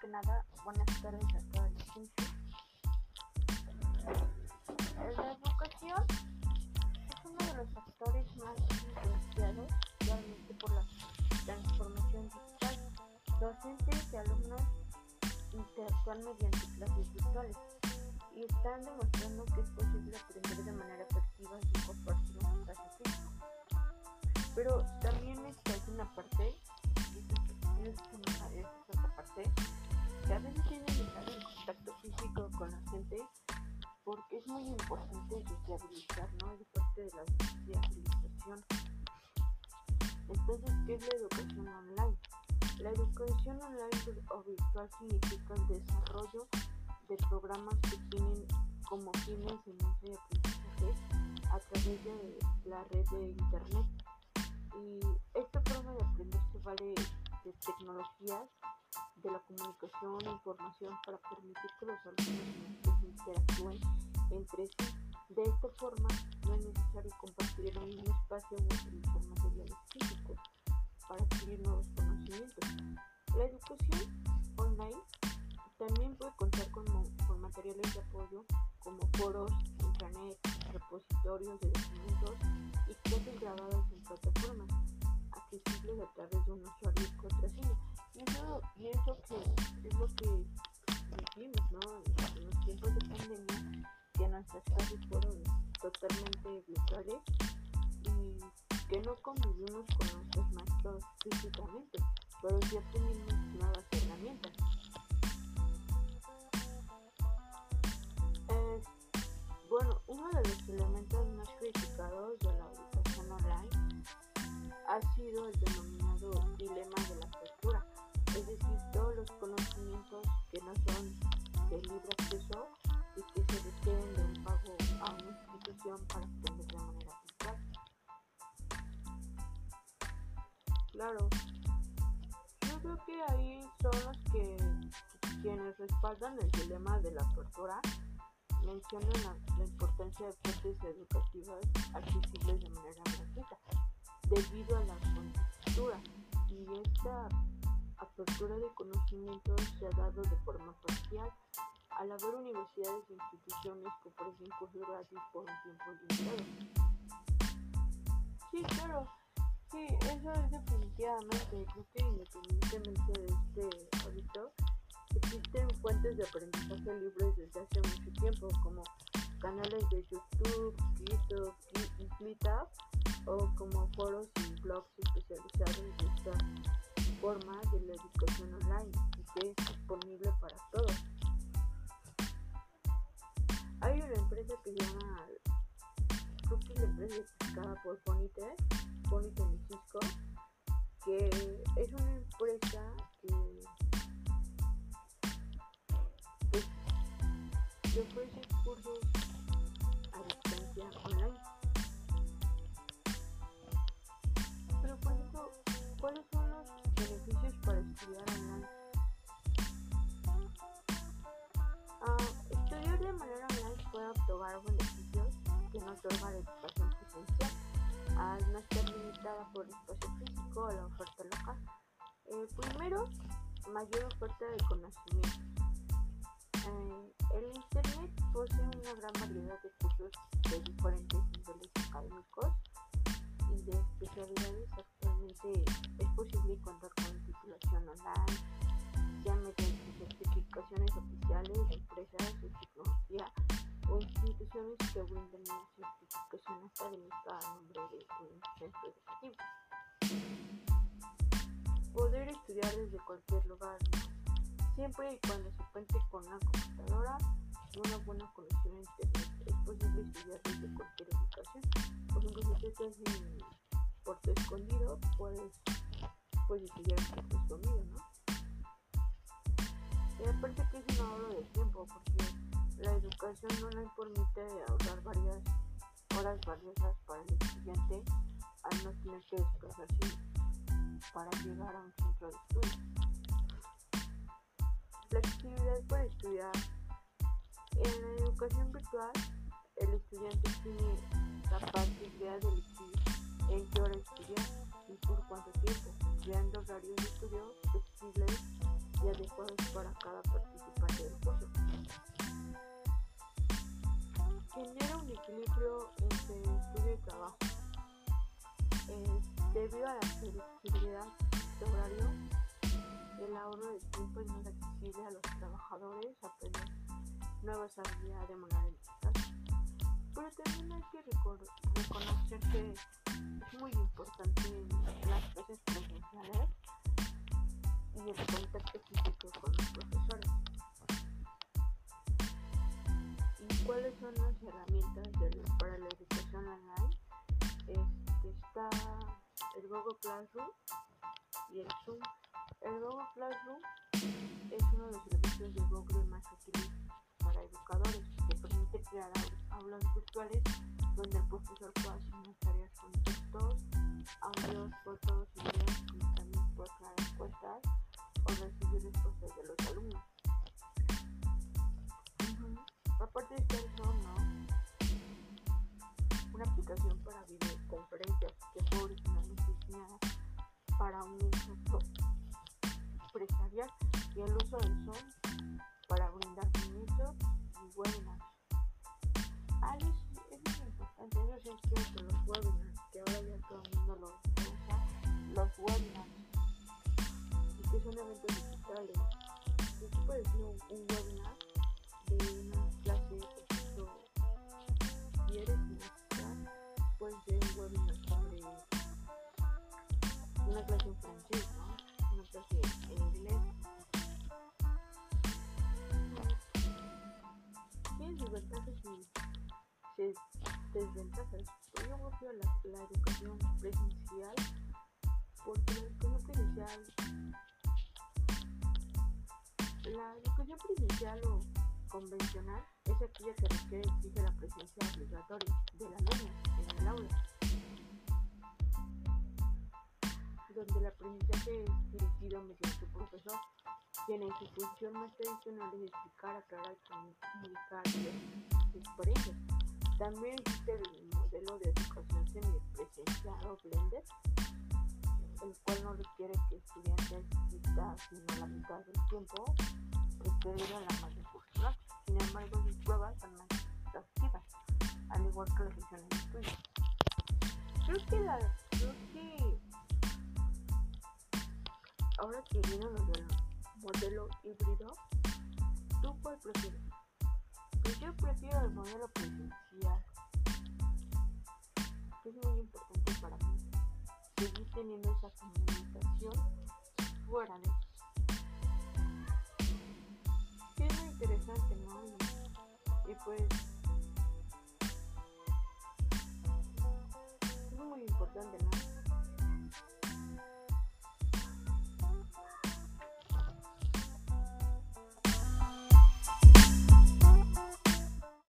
que nada, buenas tardes a toda la gente. La educación es uno de los factores más influenciados realmente por la transformación digital. Docentes y alumnos interactúan mediante clases virtuales y están demostrando que es posible aprender de manera efectiva sin compartir un espacio físico. Pero también está una parte, y esto es otra parte, que a veces tienen que en contacto físico con la gente porque es muy importante sociabilizar, ¿no? Es parte de la sociabilización. Entonces, ¿qué es la educación online? La educación online o virtual significa el desarrollo de programas que tienen como fin enseñanza y aprendizaje a través de la red de internet. Y esta forma de aprender se vale de tecnologías de la comunicación e información para permitir que los alumnos interactúen entre sí. De esta forma, no es necesario compartir en un espacio o utilizar materiales físicos para adquirir nuevos conocimientos. La educación online también puede contar con, con materiales de apoyo como foros, intranet, repositorios de documentos y clases grabadas en plataformas accesibles a través de un usuario y contraseña. Y eso, y eso que es lo que vivimos, ¿no? En los tiempos de pandemia, que nuestras clases fueron totalmente virtuales y que no convivimos con nuestros maestros físicamente, pero sí aprendimos nuevas herramientas. Bueno, uno de los elementos más criticados de la ha sido el denominado dilema de la apertura, es decir, todos los conocimientos que no son de libre acceso y que se requieren de un pago a una institución para aprender de manera virtual. Claro, yo creo que ahí son los que quienes respaldan el dilema de la apertura mencionan la, la, importancia de fuentes educativas accesibles de manera gratuita debido a la contextura y esta apertura de conocimientos se ha dado de forma parcial. Al haber universidades e instituciones que ofrecen cursos gratis por un tiempo limitado. Sí, claro, sí, eso es definitivamente, creo que independientemente de este hábito, Existen fuentes de aprendizaje libres desde hace mucho tiempo, como canales de YouTube, GitHub, GitHub o como foros y blogs especializados de esta forma de la educación online y que es disponible para todos. Hay una empresa que llama, creo que es la empresa explicada por Ponite, Ponite Cisco, que es una empresa que que ofrece cursos otorgar beneficios que no otorga la educación presencial, al no estar limitada por el espacio físico o la oferta local. Eh, primero, mayor oferta de conocimiento. Eh, el Internet posee una gran variedad de cursos de diferentes niveles académicos y de especialidades. Actualmente es posible contar con titulación online, ya mediante certificaciones oficiales de empresas instituciones que brinden una certificación académica a nombre de un centro educativo. Poder estudiar desde cualquier lugar siempre y cuando se cuente con una computadora y una buena conexión a internet. Es posible estudiar desde cualquier ubicación. Por ejemplo, si estás en Puerto Escondido, puedes, puedes estudiar en Puerto Escondido, ¿no? Y aparte que es un ahorro de tiempo, porque la educación no nos permite ahorrar varias horas valiosas para el estudiante al no tener que desplazarse para llegar a un centro de estudio flexibilidad para estudiar. En la educación virtual, el estudiante tiene la posibilidad de elegir en qué hora estudiar y por cuánto tiempo, creando horarios de estudio flexibles y adecuados para genera un equilibrio entre estudio y trabajo. Eh, debido a la flexibilidad de horario, el ahorro de tiempo es más accesible a los trabajadores aprender nuevas habilidades de manera. Pero también hay que reconocer que es muy importante las clases presenciales y el contacto físico con los profesores. El Google Classroom y el Zoom. El Google Classroom es uno de los servicios de Google más útiles para educadores que permite crear aulas virtuales donde el profesor puede asignar tareas con textos, audios, fotos videos, como también puede crear encuestas o recibir respuestas de los alumnos. Aparte de Zoom, ¿no? Una aplicación para videoconferencias que originalmente diseñada para un uso empresarial y el uso del Zoom para brindar servicios y webinars. Ah, es, muy importante, eso es cierto, los webinars, que ahora ya todo el mundo los usa, los webinars, y que son eventos digitales. Yo puedes hacer un, un webinar una clase en francés, ¿no? Una clase en inglés. Tiene sus ventajas y desventajas. Yo creo la, la educación presencial porque la educación presencial la educación presencial o convencional es aquella que requiere exige la presencia obligatoria del alumno en el aula, donde el aprendizaje es dirigido mediante un profesor, quien en su función más tradicional es explicar, aclarar, comunicar y experiencias. También existe el modelo de educación semipresencial o blended, el cual no requiere que el estudiante la mitad del tiempo requerido en la mayor curricular. Sin embargo, sus pruebas son más exhaustivas, al igual que las sesiones de estudio. Creo que la, ahora que viene lo del modelo híbrido, ¿tú cuál prefieres? Pues yo prefiero el modelo presencial. Es muy importante para mí seguir teniendo esa comunicación fuera de sí, es muy interesante, ¿no? Y, y pues es muy importante, ¿no?